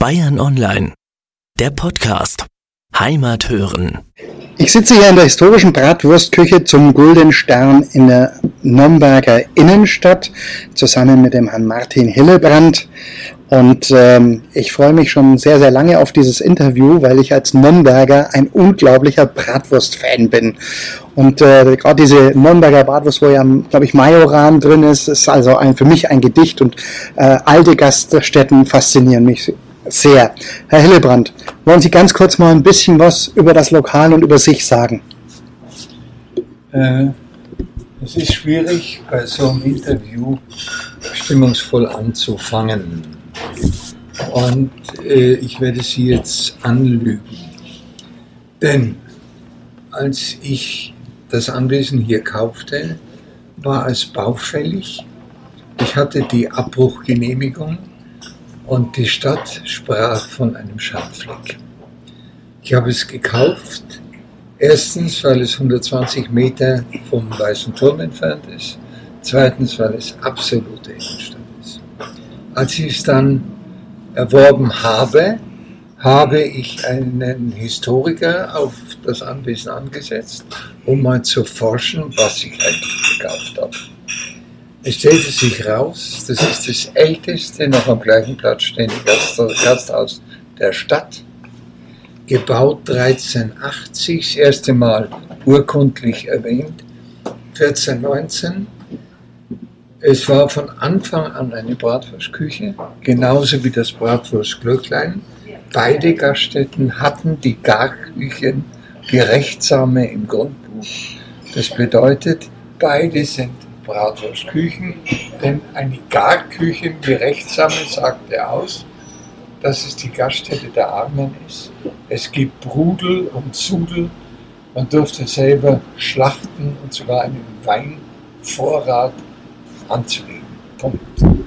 Bayern Online, der Podcast. Heimat hören. Ich sitze hier in der historischen Bratwurstküche zum Gulden Stern in der Nürnberger Innenstadt zusammen mit dem Herrn Martin Hillebrand. Und ähm, ich freue mich schon sehr, sehr lange auf dieses Interview, weil ich als Nürnberger ein unglaublicher Bratwurst-Fan bin. Und äh, gerade diese Nürnberger Bratwurst, wo ja, glaube ich, Majoran drin ist, ist also ein, für mich ein Gedicht und äh, alte Gaststätten faszinieren mich sehr. Herr Hillebrand, wollen Sie ganz kurz mal ein bisschen was über das Lokal und über sich sagen? Äh, es ist schwierig, bei so einem Interview stimmungsvoll anzufangen. Und äh, ich werde Sie jetzt anlügen. Denn als ich das Anwesen hier kaufte, war es baufällig. Ich hatte die Abbruchgenehmigung und die Stadt sprach von einem Schandfleck. Ich habe es gekauft, erstens, weil es 120 Meter vom Weißen Turm entfernt ist, zweitens, weil es absolute Innenstadt ist. Als ich es dann erworben habe, habe ich einen Historiker auf das Anwesen angesetzt, um mal zu forschen, was ich eigentlich gekauft habe. Es stellte sich raus, das ist das älteste noch am gleichen Platz stehende Gasthaus der Stadt. Gebaut 1380, das erste Mal urkundlich erwähnt, 1419. Es war von Anfang an eine Bratwurstküche, genauso wie das Bratwurstglöcklein. Beide Gaststätten hatten die Garküchen gerechtsame im Grundbuch. Das bedeutet, beide sind Bratwurstküchen, denn eine Garküche, wie Rechtsame sagt er aus, dass es die Gaststätte der Armen ist. Es gibt Brudel und Zudel, man durfte selber schlachten und sogar einen Weinvorrat anzulegen. Punkt.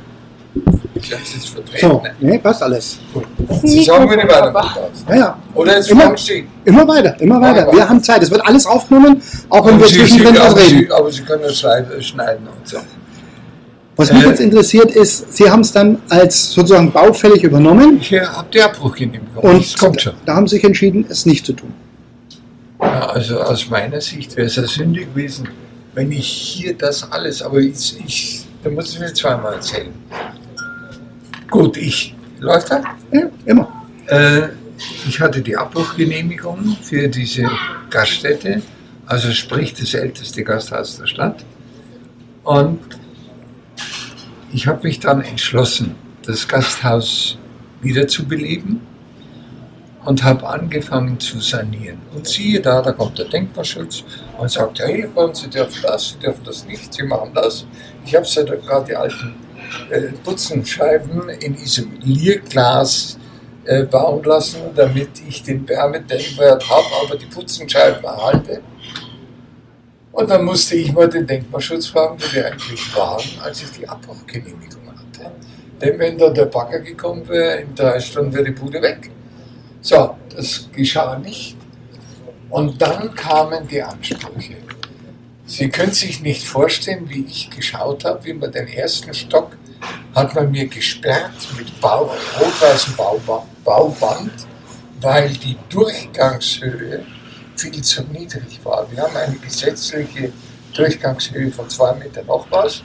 Ist vertreten. So, nee, passt alles. Sie sagen mir nicht weiter. Ja, ja. Oder ist immer, stehen? Immer weiter, immer weiter. Wir haben Zeit. Es wird alles aufgenommen, auch wenn wir zwischendrin was reden. Sie, aber Sie können das schneiden und so. Was mich äh, jetzt interessiert ist, Sie haben es dann als sozusagen baufällig übernommen. Ich habe die Abbruchgenehmigung. Und kommt schon. da haben Sie sich entschieden, es nicht zu tun. Ja, also aus meiner Sicht wäre es ja sündig gewesen, wenn ich hier das alles, aber ich, ich da muss ich mir zweimal erzählen. Gut, ich. Läuft das? Ja, immer. Äh, ich hatte die Abbruchgenehmigung für diese Gaststätte, also sprich das älteste Gasthaus der Stadt. Und ich habe mich dann entschlossen, das Gasthaus wiederzubeleben und habe angefangen zu sanieren. Und siehe da, da kommt der Denkmalschutz und sagt, hey, Sie dürfen das, Sie dürfen das nicht, Sie machen das. Ich habe ja gerade die alten äh, Butzenscheiben in Isolierglas äh, bauen lassen, damit ich den Wärmedämmwert habe, aber die Putzenscheiben erhalte. Und dann musste ich mal den Denkmalschutz fragen, wo die eigentlich waren, als ich die Abbruchgenehmigung hatte. Denn wenn da der Bagger gekommen wäre, in drei Stunden wäre die Bude weg. So, das geschah nicht. Und dann kamen die Ansprüche. Sie können sich nicht vorstellen, wie ich geschaut habe, wie man den ersten Stock hat man mir gesperrt mit Bau, rot-weißem Bauband, weil die Durchgangshöhe viel zu niedrig war. Wir haben eine gesetzliche Durchgangshöhe von 2 Meter noch was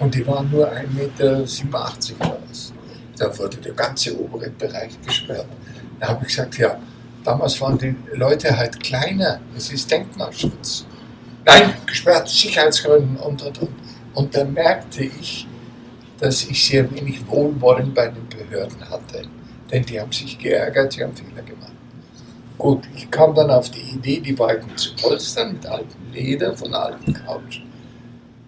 und die waren nur 1,87 Meter oder. Da wurde der ganze obere Bereich gesperrt. Da habe ich gesagt, ja, damals waren die Leute halt kleiner, es ist Denkmalschutz. Nein, gesperrt, Sicherheitsgründen und, und, und. Und da merkte ich, dass ich sehr wenig Wohlwollen bei den Behörden hatte. Denn die haben sich geärgert, sie haben Fehler gemacht. Gut, ich kam dann auf die Idee, die Balken zu polstern mit altem Leder von alten Couch.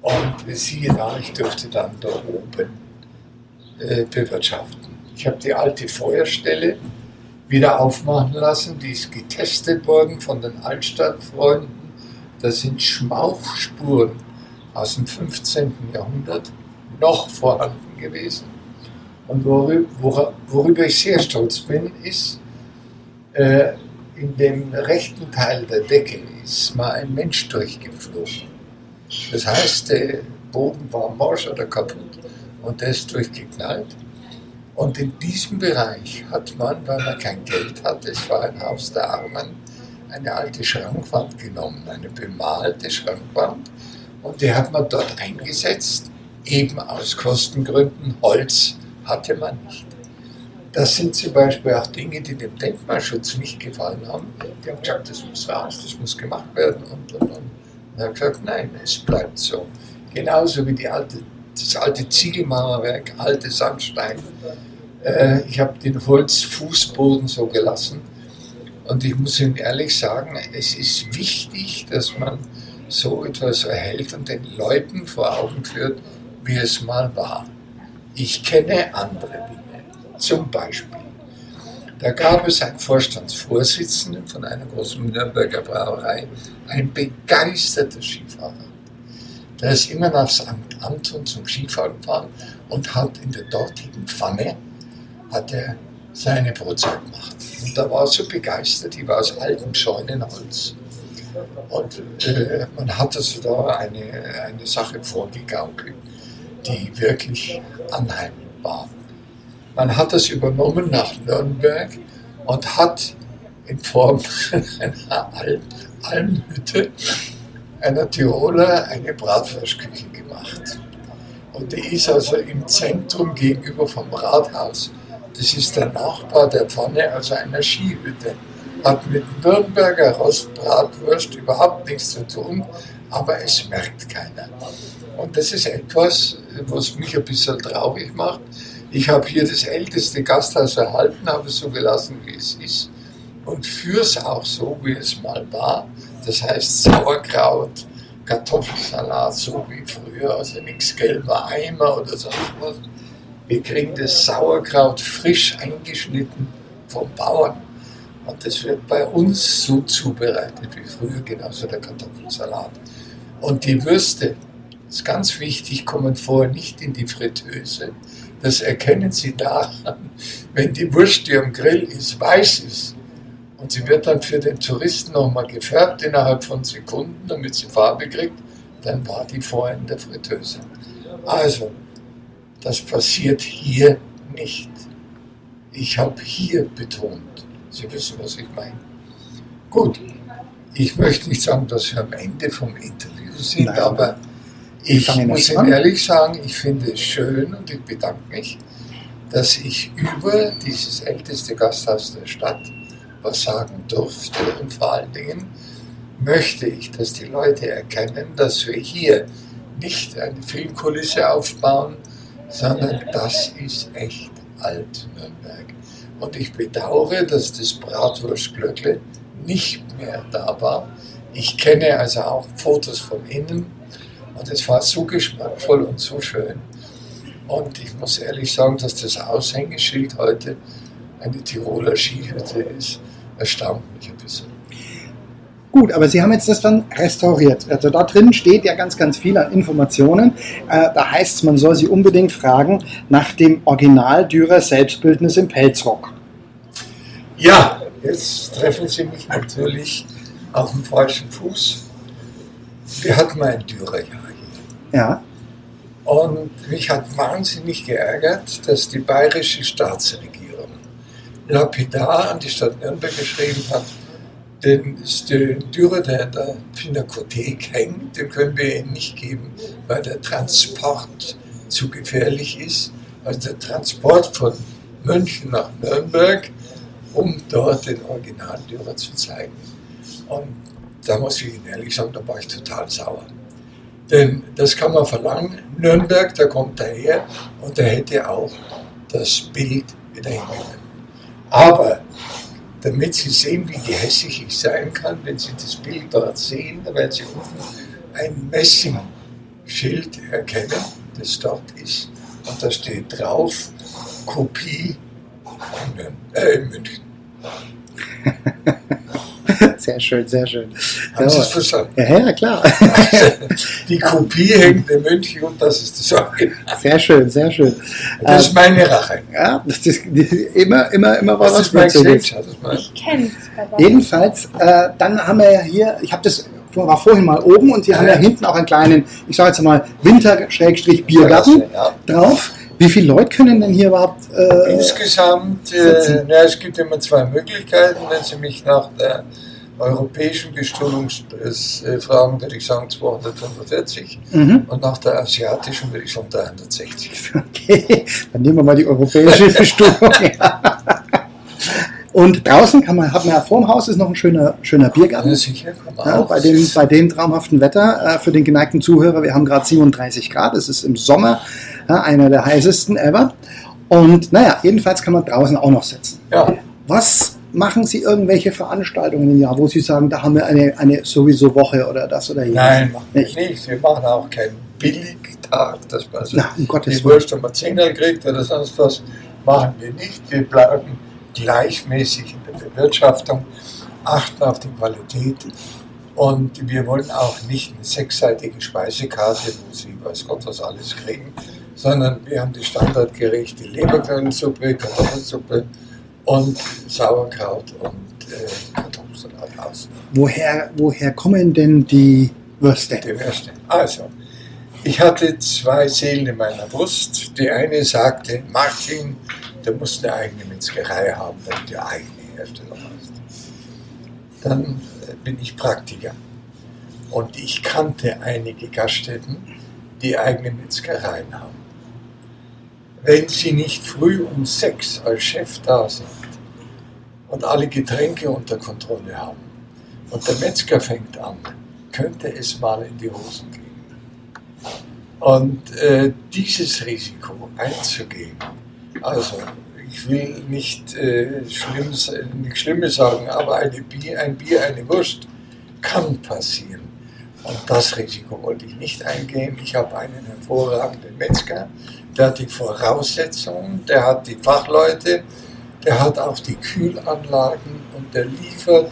Und siehe da, ich durfte dann da oben äh, bewirtschaften. Ich habe die alte Feuerstelle wieder aufmachen lassen, die ist getestet worden von den Altstadtfreunden. Das sind Schmauchspuren aus dem 15. Jahrhundert noch vorhanden gewesen. Und worüber, worüber ich sehr stolz bin, ist, äh, in dem rechten Teil der Decke ist mal ein Mensch durchgeflogen. Das heißt, der Boden war morsch oder kaputt und der ist durchgeknallt. Und in diesem Bereich hat man, weil man kein Geld hatte, es war ein Haus der Armen, eine alte Schrankwand genommen, eine bemalte Schrankwand. Und die hat man dort eingesetzt, eben aus Kostengründen. Holz hatte man nicht. Das sind zum Beispiel auch Dinge, die dem Denkmalschutz nicht gefallen haben. Die haben gesagt, das muss raus, das muss gemacht werden und, und, und. Und hat gesagt, nein, es bleibt so. Genauso wie die alte, das alte Ziegelmauerwerk, alte Sandstein. Äh, ich habe den Holzfußboden so gelassen. Und ich muss Ihnen ehrlich sagen, es ist wichtig, dass man so etwas erhält und den Leuten vor Augen führt, wie es mal war. Ich kenne andere Dinge. Zum Beispiel, da gab es einen Vorstandsvorsitzenden von einer großen Nürnberger Brauerei, ein begeisterter Skifahrer. Der ist immer nach St. Anton zum Skifahren gefahren und hat in der dortigen Pfanne hat er seine Brotzeit gemacht. Und da war er so begeistert, die war aus altem Scheunenholz. Und äh, man hat also da eine, eine Sache vorgegaukelt, die wirklich anheimlich war. Man hat das übernommen nach Nürnberg und hat in Form einer Almhütte einer Tiroler eine Bratwurstküche gemacht. Und die ist also im Zentrum gegenüber vom Rathaus. Das ist der Nachbar der Pfanne, also einer Skihütte. Hat mit Nürnberger Rostbratwurst überhaupt nichts zu tun, aber es merkt keiner. Und das ist etwas, was mich ein bisschen traurig macht. Ich habe hier das älteste Gasthaus erhalten, habe es so gelassen, wie es ist und führe es auch so, wie es mal war. Das heißt Sauerkraut, Kartoffelsalat, so wie früher, also nichts gelber Eimer oder sonst was. Wir kriegen das Sauerkraut frisch eingeschnitten vom Bauern. Und das wird bei uns so zubereitet wie früher, genauso der Kartoffelsalat. Und die Würste, das ist ganz wichtig, kommen vorher nicht in die Fritteuse. Das erkennen Sie daran, wenn die Wurst, die am Grill ist, weiß ist. Und sie wird dann für den Touristen nochmal gefärbt innerhalb von Sekunden, damit sie Farbe kriegt, dann war die vorher in der Fritteuse. Also, das passiert hier nicht. Ich habe hier betont. Sie wissen, was ich meine. Gut, ich möchte nicht sagen, dass wir am Ende vom Interview sind, Nein. aber ich muss Ihnen ehrlich sagen, ich finde es schön und ich bedanke mich, dass ich über dieses älteste Gasthaus der Stadt was sagen durfte. Und vor allen Dingen möchte ich, dass die Leute erkennen, dass wir hier nicht eine Filmkulisse aufbauen, sondern das ist echt Alt-Nürnberg. Und ich bedauere, dass das Bratwurstglöckle nicht mehr da war. Ich kenne also auch Fotos von innen und es war so geschmackvoll und so schön. Und ich muss ehrlich sagen, dass das Aushängeschild heute eine Tiroler Skihütte ist, erstaunt mich ein bisschen. Gut, aber Sie haben jetzt das dann restauriert. Also da drin steht ja ganz, ganz viel an Informationen. Äh, da heißt es, man soll Sie unbedingt fragen nach dem Original Dürer Selbstbildnis im Pelzrock. Ja, jetzt treffen Sie mich natürlich auf dem falschen Fuß. Wir hatten mal ein Dürerjahr. Ja. Und mich hat wahnsinnig geärgert, dass die bayerische Staatsregierung lapidar an die Stadt Nürnberg geschrieben hat, den, den Dürer, der in der Pinakothek hängt, den können wir Ihnen nicht geben, weil der Transport zu gefährlich ist. Also der Transport von München nach Nürnberg, um dort den Original-Dürer zu zeigen. Und da muss ich Ihnen ehrlich sagen, da war ich total sauer. Denn das kann man verlangen. Nürnberg, da kommt er her und er hätte auch das Bild wieder hingenommen. Aber damit Sie sehen, wie gehässig ich sein kann, wenn Sie das Bild dort sehen, da werden Sie unten ein Messingschild erkennen, das dort ist. Und da steht drauf, Kopie in, äh, München. Sehr schön, sehr schön. Haben ja, Sie es verstanden? Ja, ja, klar. Die Kopie hängt in München und das ist das Original. Sehr schön, sehr schön. Das ist meine Rache. Ja, das ist immer, immer, immer was. Das ist mein Gesicht. Ich kenn's. Jedenfalls, äh, dann haben wir ja hier, ich habe das war vorhin mal oben und hier ja, haben wir hinten auch einen kleinen, ich sage jetzt mal Winter-Biergarten ja. drauf Wie viele Leute können denn hier überhaupt? Äh, Insgesamt, äh, na, es gibt immer zwei Möglichkeiten. Wenn Sie mich nach der europäischen Bestuhlung äh, fragen, würde ich sagen 245 mhm. und nach der asiatischen würde ich sagen 360. Okay, dann nehmen wir mal die europäische Bestuhlung. Und draußen kann man, hat man ja vor dem Haus ist noch ein schöner, schöner Biergarten. Ja, sicher, ja, bei, dem, bei dem traumhaften Wetter äh, für den geneigten Zuhörer. Wir haben gerade 37 Grad. Es ist im Sommer ja, einer der heißesten ever. Und naja, jedenfalls kann man draußen auch noch sitzen. Ja. Was machen Sie irgendwelche Veranstaltungen im Jahr, wo Sie sagen, da haben wir eine, eine sowieso Woche oder das oder jenes? Nein, nicht. nicht. Wir machen auch keinen Billigtag, dass man so Na, um die Wurst um 10 kriegt oder sonst was. Machen wir nicht. Wir bleiben gleichmäßig in der Bewirtschaftung, achten auf die Qualität und wir wollen auch nicht eine sechsseitige Speisekarte, wo Sie weiß Gott was alles kriegen, sondern wir haben die Standardgerichte Leberknödelsuppe, Kartoffelsuppe und Sauerkraut und äh, Kartoffelsalat aus. Woher, woher kommen denn die Würste? Die Würste. Also, ich hatte zwei Seelen in meiner Brust. Die eine sagte, Martin, du musst eine eigene Metzgerei haben, wenn du die eigene Herstellung hast. Dann äh, bin ich Praktiker. Und ich kannte einige Gaststätten, die eigene Metzgereien haben. Wenn sie nicht früh um sechs als Chef da sind und alle Getränke unter Kontrolle haben und der Metzger fängt an, könnte es mal in die Hosen gehen. Und äh, dieses Risiko einzugehen, also ich will nicht äh, Schlimmes, nichts Schlimmes sagen, aber eine Bier, ein Bier, eine Wurst kann passieren. Und das Risiko wollte ich nicht eingehen. Ich habe einen hervorragenden Metzger, der hat die Voraussetzungen, der hat die Fachleute, der hat auch die Kühlanlagen und der liefert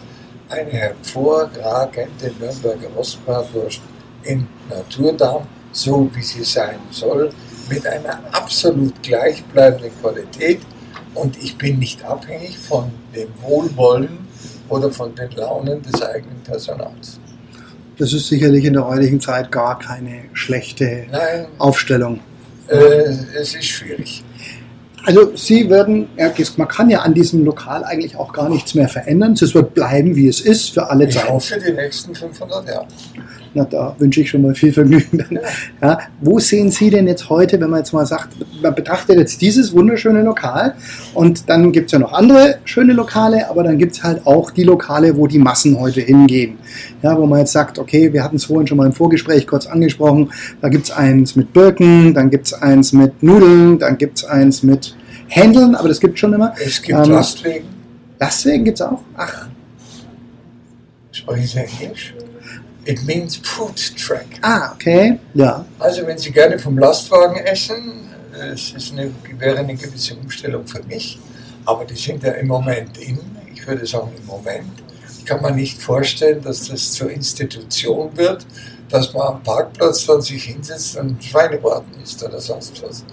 eine hervorragende Nürnberger Ostbratwurst in Naturdarm, so wie sie sein soll, mit einer absolut gleichbleibenden Qualität und ich bin nicht abhängig von dem Wohlwollen oder von den Launen des eigenen Personals. Das ist sicherlich in der heutigen Zeit gar keine schlechte Nein, Aufstellung. Äh, es ist schwierig. Also Sie würden, man kann ja an diesem Lokal eigentlich auch gar nichts mehr verändern. Es wird bleiben, wie es ist, für alle Zeiten. Auch für die nächsten 500 Jahre. Na, da wünsche ich schon mal viel Vergnügen. Ja. ja. wo sehen Sie denn jetzt heute, wenn man jetzt mal sagt, man betrachtet jetzt dieses wunderschöne Lokal und dann gibt es ja noch andere schöne Lokale, aber dann gibt es halt auch die Lokale, wo die Massen heute hingehen. Ja, wo man jetzt sagt, okay, wir hatten es vorhin schon mal im Vorgespräch kurz angesprochen, da gibt es eins mit Birken, dann gibt es eins mit Nudeln, dann gibt es eins mit Händeln, aber das gibt es schon immer. Es gibt ähm, Lastwegen. Lastwegen gibt es auch? Ach. Sprechen Sie Englisch? It means food track. Ah, okay. Ja. Also wenn Sie gerne vom Lastwagen essen, es ist eine, wäre eine gewisse Umstellung für mich, aber die sind ja im Moment in, ich würde sagen im Moment. Ich kann mir nicht vorstellen, dass das zur Institution wird, dass man am Parkplatz dann sich hinsetzt und Schweinebraten isst oder sonst was.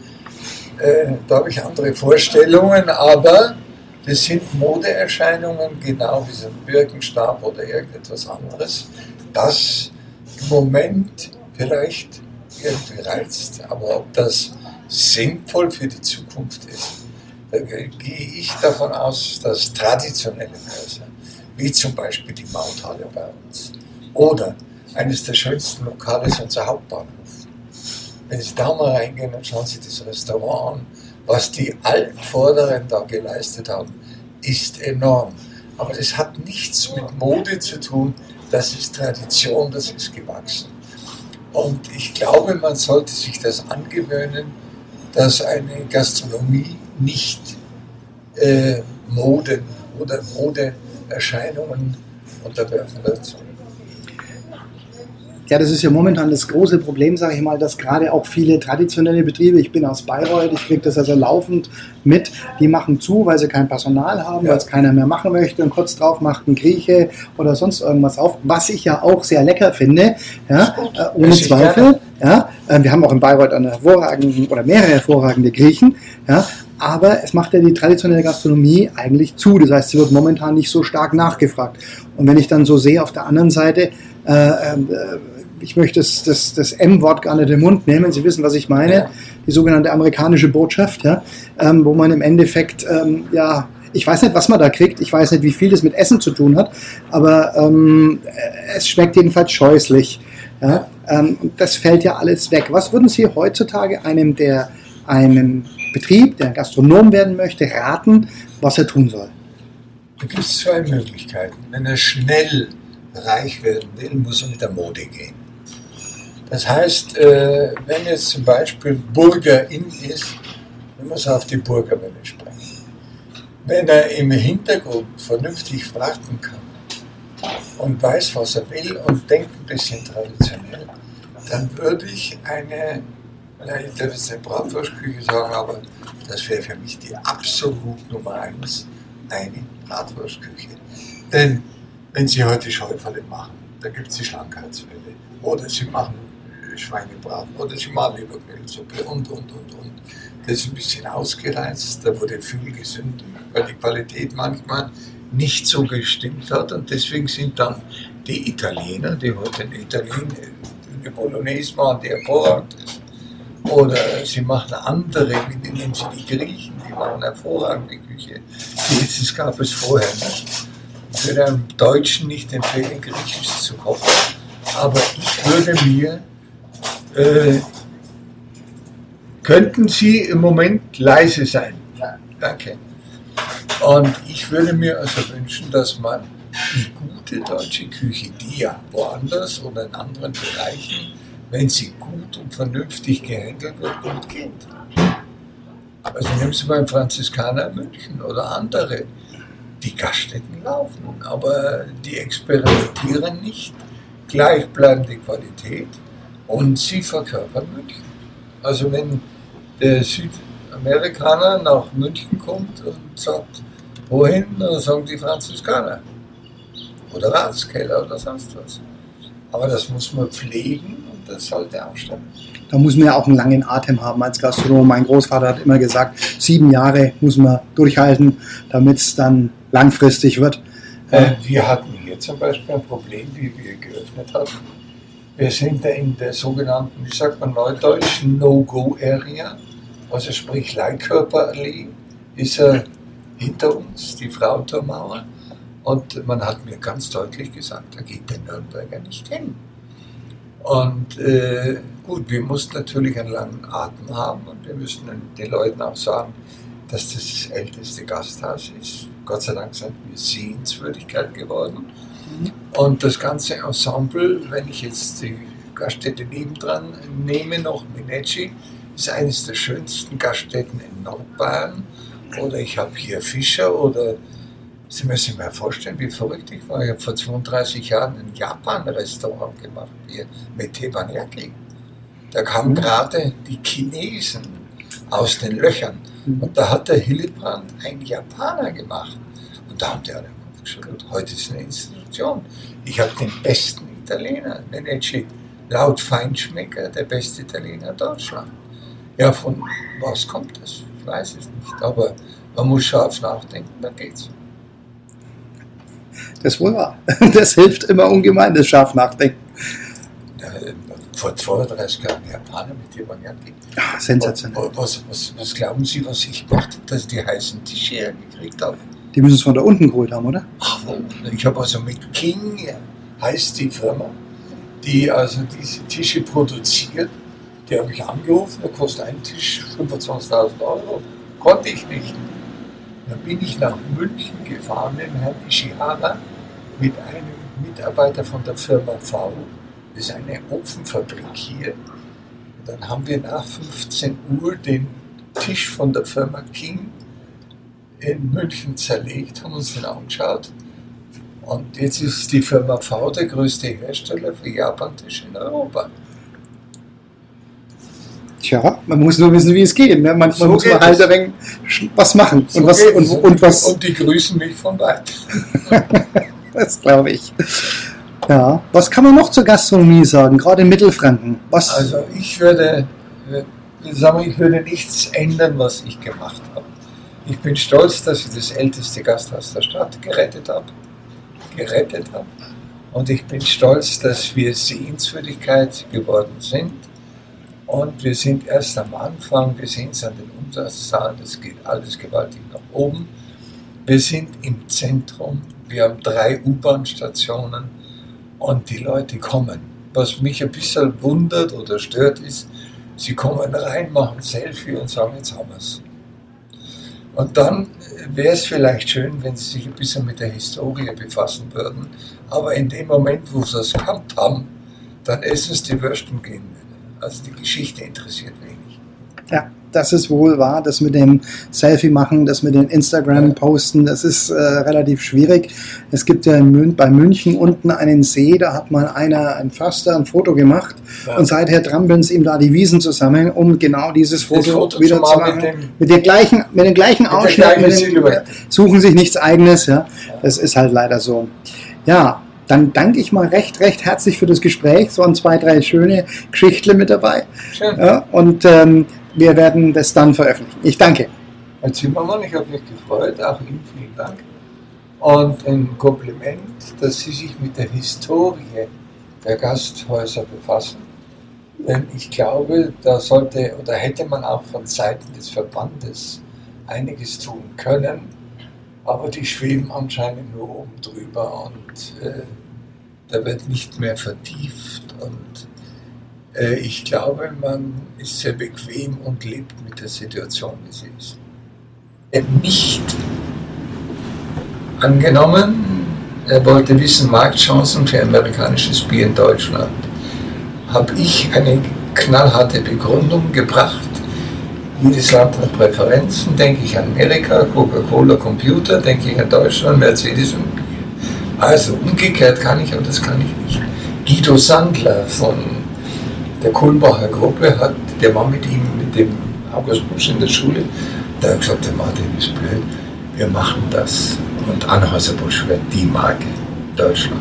Äh, da habe ich andere Vorstellungen, aber das sind Modeerscheinungen, genau wie so ein Birkenstab oder irgendetwas anderes das im Moment vielleicht irgendwie reizt. Aber ob das sinnvoll für die Zukunft ist, da gehe ich davon aus, dass traditionelle Häuser, wie zum Beispiel die Mauthalle bei uns, oder eines der schönsten Lokale ist unser Hauptbahnhof. Wenn Sie da mal reingehen und schauen Sie das Restaurant an, was die Altvorderen da geleistet haben, ist enorm. Aber das hat nichts mit Mode zu tun, das ist Tradition, das ist gewachsen. Und ich glaube, man sollte sich das angewöhnen, dass eine Gastronomie nicht äh, Moden oder Modeerscheinungen unterwerfen wird. Ja, das ist ja momentan das große Problem, sage ich mal, dass gerade auch viele traditionelle Betriebe, ich bin aus Bayreuth, ich kriege das also laufend mit, die machen zu, weil sie kein Personal haben, ja. weil es keiner mehr machen möchte und kurz drauf macht ein Grieche oder sonst irgendwas auf, was ich ja auch sehr lecker finde, ja, äh, ohne Zweifel. Ja, äh, wir haben auch in Bayreuth eine hervorragende oder mehrere hervorragende Griechen, ja, aber es macht ja die traditionelle Gastronomie eigentlich zu. Das heißt, sie wird momentan nicht so stark nachgefragt. Und wenn ich dann so sehe, auf der anderen Seite, äh, äh, ich möchte das, das, das M-Wort gar nicht in den Mund nehmen, Sie wissen, was ich meine, Ja. die sogenannte amerikanische Botschaft, ja, ähm, wo man im Endeffekt, ähm, ja, ich weiß nicht, was man da kriegt, ich weiß nicht, wie viel das mit Essen zu tun hat, aber ähm, es schmeckt jedenfalls scheußlich. Ja? Ähm, und das fällt ja alles weg. Was würden Sie heutzutage einem, der einen Betrieb, der Gastronom werden möchte, raten, was er tun soll? Da gibt es zwei Möglichkeiten. Wenn er schnell reich werden will, muss er mit der Mode gehen. Das heißt, äh, wenn jetzt zum Beispiel Burger in ist, dann muss er auf die Burgerwelle springen. Wenn er im Hintergrund vernünftig warten kann und weiß, was er will und denkt ein bisschen traditionell, dann würde ich eine, ich darf jetzt eine Bratwurstküche sagen, aber das wäre für mich die absolut Nummer eins, eine Bratwurstküche. Denn wenn Sie heute Schäufele machen, da gibt es die Schlankheitswelle. Oder Sie machen äh, Schweinebraten oder Leberquellsuppe und, und, und, und. Das ist ein bisschen ausgereizt, da wurde viel gesünder, weil die Qualität manchmal nicht so gestimmt hat. Und deswegen sind dann die Italiener, die heute eine Italiener, eine Bolognese machen, die hervorragend ist. Oder sie machen andere, wie nehmen sie die Griechen, die machen hervorragende Küche. Die- Das gab es vorher nicht. Ich würde einem Deutschen nicht empfehlen, Griechisch zu kochen. Aber ich würde mir, äh, könnten Sie im Moment leise sein? Ja, danke. Und ich würde mir also wünschen, dass man die gute deutsche Küche, die ja woanders oder in anderen Bereichen, wenn sie gut und vernünftig gehandelt wird, gut geht. Also nehmen Sie mal einen Franziskaner in München oder andere. Die Gaststätten laufen, aber die experimentieren nicht. Gleichbleibende Qualität und sie verkörpern München. Also wenn der Südamerikaner nach München kommt und sagt, wohin, dann sagen die Franziskaner. Oder Ratskeller oder sonst was. Aber das muss man pflegen und das sollte auch stimmen. Da muss man ja auch einen langen Atem haben als Gastronom. Mein Großvater hat immer gesagt, sieben Jahre muss man durchhalten, damit es dann langfristig wird. Äh, wir hatten hier zum Beispiel ein Problem, wie wir geöffnet hatten. Wir sind da in der sogenannten, wie sagt man neudeutsch, No-Go-Area, also sprich Leihkörperallee, ist er hinter uns, die Frauentormauer. Und man hat mir ganz deutlich gesagt, da geht der Nürnberger nicht hin. Und äh, gut, wir mussten natürlich einen langen Atem haben und wir müssen den Leuten auch sagen, dass das das älteste Gasthaus ist. Gott sei Dank sind wir Sehenswürdigkeit geworden. Und das ganze Ensemble, wenn ich jetzt die Gaststätte nebendran nehme, noch Minecci, ist eines der schönsten Gaststätten in Nordbayern. Oder ich habe hier Fischer oder Sie müssen sich mal vorstellen, wie verrückt ich war. Ich habe vor 32 Jahren ein Japan-Restaurant gemacht, hier mit Teppanyaki. Da kamen Mhm. gerade die Chinesen aus den Löchern. Und da hat der Hillebrand einen Japaner gemacht. Und da haben die alle. Heute ist eine Institution. Ich habe den besten Italiener, Menecci, laut Feinschmecker der beste Italiener Deutschland. Ja, von was kommt das? Ich weiß es nicht. Aber man muss scharf nachdenken, dann geht's. Das wohl wahr. Das hilft immer ungemein, das scharf nachdenken. Vor 32 Jahren Japaner mit Teppanyaki. Ah, sensationell. Was, was, was glauben Sie, was ich gemacht habe, dass ich die heißen Tische hergekriegt habe? Die müssen es von da unten geholt haben, oder? Ach? Ich habe also mit King, heißt die Firma, die also diese Tische produziert, die habe ich angerufen, da kostet ein Tisch 25.000 Euro. Konnte ich nicht. Dann bin ich nach München gefahren mit Herrn Ishihara, mit einem Mitarbeiter von der Firma V. Das ist eine Ofenfabrik hier. Und dann haben wir nach 15 Uhr den Tisch von der Firma King in München zerlegt, haben uns den angeschaut. Und jetzt ist die Firma V der größte Hersteller für Japantische in Europa. Tja, man muss nur wissen, wie es geht. Ne? Manchmal So muss man halt ein wenig was machen. So und, was, und, und was, und die grüßen mich von weit. das glaube ich. Ja, was kann man noch zur Gastronomie sagen, gerade in Mittelfranken? Was, Also ich würde, äh, sagen wir, ich würde nichts ändern, was ich gemacht habe. Ich bin stolz, dass ich das älteste Gasthaus der Stadt gerettet habe. Gerettet habe. Und ich bin stolz, dass wir Sehenswürdigkeit geworden sind. Und wir sind erst am Anfang, wir sehen es an den Umsatzzahlen, das geht alles gewaltig nach oben. Wir sind im Zentrum, wir haben drei U-Bahn-Stationen und die Leute kommen. Was mich ein bisschen wundert oder stört ist, sie kommen rein, machen Selfie und sagen, jetzt haben wir es. Und dann wäre es vielleicht schön, wenn sie sich ein bisschen mit der Historie befassen würden. Aber in dem Moment, wo sie es gehabt haben, dann essen es die Würsten gehen. Also die Geschichte interessiert wenig. Ja, das ist wohl wahr. Das mit dem Selfie machen, das mit dem Instagram posten, das ist äh, relativ schwierig. Es gibt ja in Mün bei München unten einen See, da hat mal einer, ein Förster, ein Foto gemacht Ja. und seither trampeln sie ihm da die Wiesen zusammen, um genau dieses Foto, Foto wieder zu machen mit dem- Mit, der gleichen, mit dem gleichen Ausschnitt, mit suchen sich nichts eigenes. Ja, das ist halt leider so. Ja. Dann danke ich mal recht, recht herzlich für das Gespräch. Es waren zwei, drei schöne Geschichten mit dabei. Schön. Ja, und ähm, wir werden das dann veröffentlichen. Ich danke. Herr Zimmermann, ich habe mich gefreut, auch Ihnen vielen Dank. Und ein Kompliment, dass Sie sich mit der Historie der Gasthäuser befassen. Denn ich glaube, da sollte oder hätte man auch von Seiten des Verbandes einiges tun können. Aber die schweben anscheinend nur oben drüber und äh, da wird nicht mehr vertieft. Und ich glaube, man ist sehr bequem und lebt mit der Situation, wie sie ist. Äh, Nicht angenommen, er wollte wissen, Marktchancen für amerikanisches Bier in Deutschland. Habe ich eine knallharte Begründung gebracht. Jedes Land hat Präferenzen. Denke ich an Amerika, Coca-Cola, Computer, denke ich an Deutschland, Mercedes und Bier. Also umgekehrt kann ich, aber das kann ich nicht. Guido Sandler von der Kohlbacher Gruppe hat, der war mit ihm, mit dem August Busch in der Schule, der hat gesagt, der Martin ist blöd, wir machen das. Und Anheuser-Busch wird die Marke Deutschland.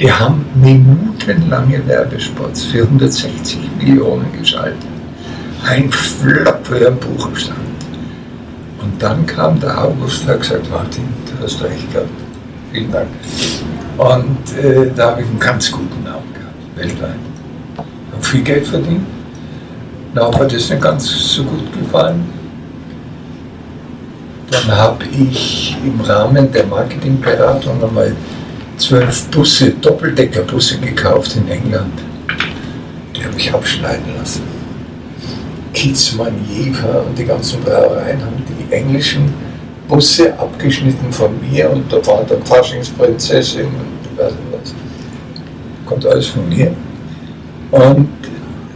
Die haben minutenlange Werbespots für 160 Millionen geschaltet. Ein Flop für ein Buchstand. Und dann kam der August und hat gesagt, Martin, du hast recht gehabt. Vielen Dank. Und äh, da habe ich einen ganz guten Namen gehabt, weltweit. Viel Geld verdient. Da hat das nicht ganz so gut gefallen. Dann habe ich im Rahmen der Marketingberatung einmal zwölf Busse, Doppeldeckerbusse gekauft in England. Die habe ich abschneiden lassen. Kitzmann, Jever und die ganzen Brauereien haben die englischen Busse abgeschnitten von mir und da war dann Faschingsprinzessin und weiß nicht was. Kommt alles von mir. Und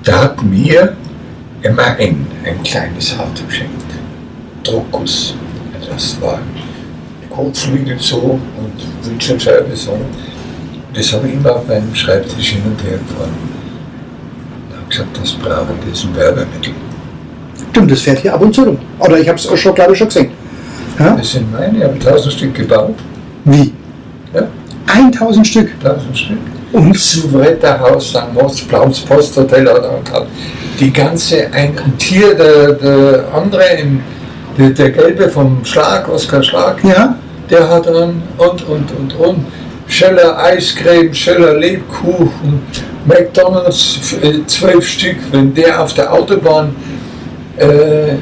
da hat mir MAN ein kleines Auto geschenkt. Druckus, ein Lastwagen. Kotflügel so und Windschutzscheibe so. Das habe ich immer auf meinem Schreibtisch hin und her gefahren. Da habe ich gesagt, das brauche ich, das ist ein Werbemittel. Stimmt, das fährt hier ab und zu rum. Oder ich habe es schon, glaube ich, schon gesehen. Ja? Das sind meine, ich habe 1000 Stück gebaut. Wie? Ja, 1000 Stück. 1000 Stück. Und? Souveretta-Haus, St. Moritz, Blaues Posthotel hat er gehabt. Die ganze, ein, und hier der, der andere, im, der, der Gelbe vom Schlag, Oskar Schlag, Ja? der hat dann und, und, und, und. Schöller Eiscreme, Schöller Lebkuchen, McDonalds, äh, zwölf Stück. Wenn der auf der Autobahn äh, äh,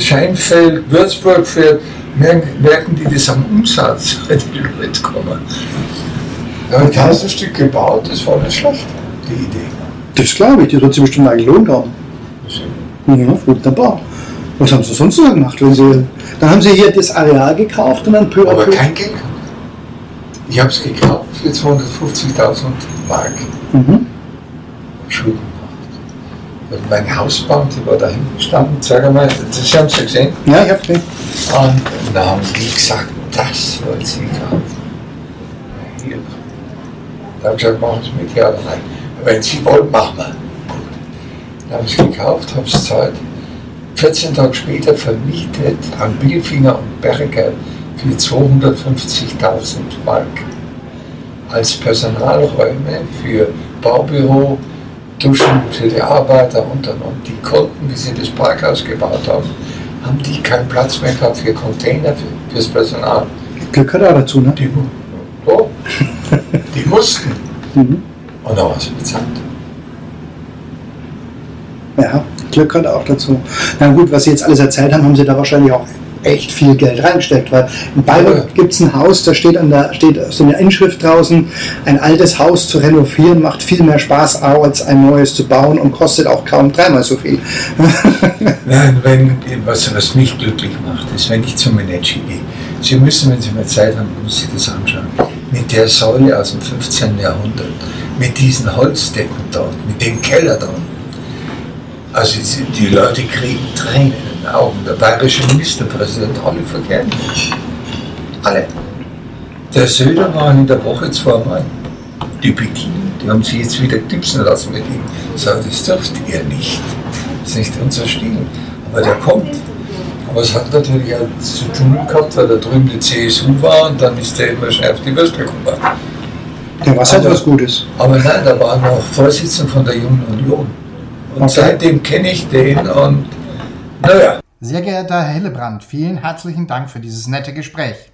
Scheinfeld, Würzburg fährt, merken, merken die das am Umsatz, wenn die Leute kommen. Ja, 1000 Stück gebaut, das war nicht schlecht, die Idee. Das glaube ich, das wird sich bestimmt mal gelohnt haben. Ja, wunderbar. Was haben Sie sonst noch gemacht? Wenn Sie, dann haben Sie hier das Areal gekauft und dann peu Aber peu. kein Geld. Ich habe es gekauft für 250.000 Mark. Mhm. Schulden gemacht. Und meine Hausbank, die war da hinten gestanden, sag mal, das haben Sie gesehen. Ja, ich habe gesehen. Und dann haben die gesagt, das wollen Sie kaufen. Hier. Da habe ich gesagt, machen Sie mit, ja oder nein. Wenn Sie wollen, machen wir. Gut. Dann habe ich es gekauft, habe es gezahlt. 14 Tage später vermietet an Billfinger und Berger für 250.000 Mark als Personalräume für Baubüro, Duschen für die Arbeiter und und und. Die konnten, wie sie das Parkhaus gebaut haben, haben die keinen Platz mehr gehabt für Container für, fürs Personal. Glück hat er dazu, ne? Die, so, Die mussten. Mhm. Und auch was bezahlt. Ja, Glück gehört auch dazu. Na gut, was Sie jetzt alles erzählt haben, haben Sie da wahrscheinlich auch echt viel Geld reingesteckt, weil in Bayreuth ja. gibt es ein Haus, da steht an der steht so eine Inschrift draußen, ein altes Haus zu renovieren macht viel mehr Spaß als ein neues zu bauen und kostet auch kaum dreimal so viel. Nein, wenn, was, was mich glücklich macht, ist, wenn ich zum Menechi gehe. Sie müssen, wenn Sie mal Zeit haben, muss sich das anschauen. Mit der Säule aus dem 15. Jahrhundert, mit diesen Holzdecken dort, mit dem Keller dort. Also die Leute kriegen Tränen den Augen. Der bayerische Ministerpräsident, alle verkehren. Alle. Der Söder war in der Woche zweimal. Die Peking, die haben sich jetzt wieder gipsen lassen mit ihm. Sagt, das dürft ihr nicht. Das ist nicht unser Stil. Aber der kommt. Aber es hat natürlich auch zu tun gehabt, weil da drüben die CSU war und dann ist der immer schnell auf die Würstel gekommen. Ja, was hat was Gutes. Aber nein, da war noch Vorsitzender von der Jungen Union. Und okay. seitdem kenne ich den und naja. Sehr geehrter Herr Hillebrand, vielen herzlichen Dank für dieses nette Gespräch.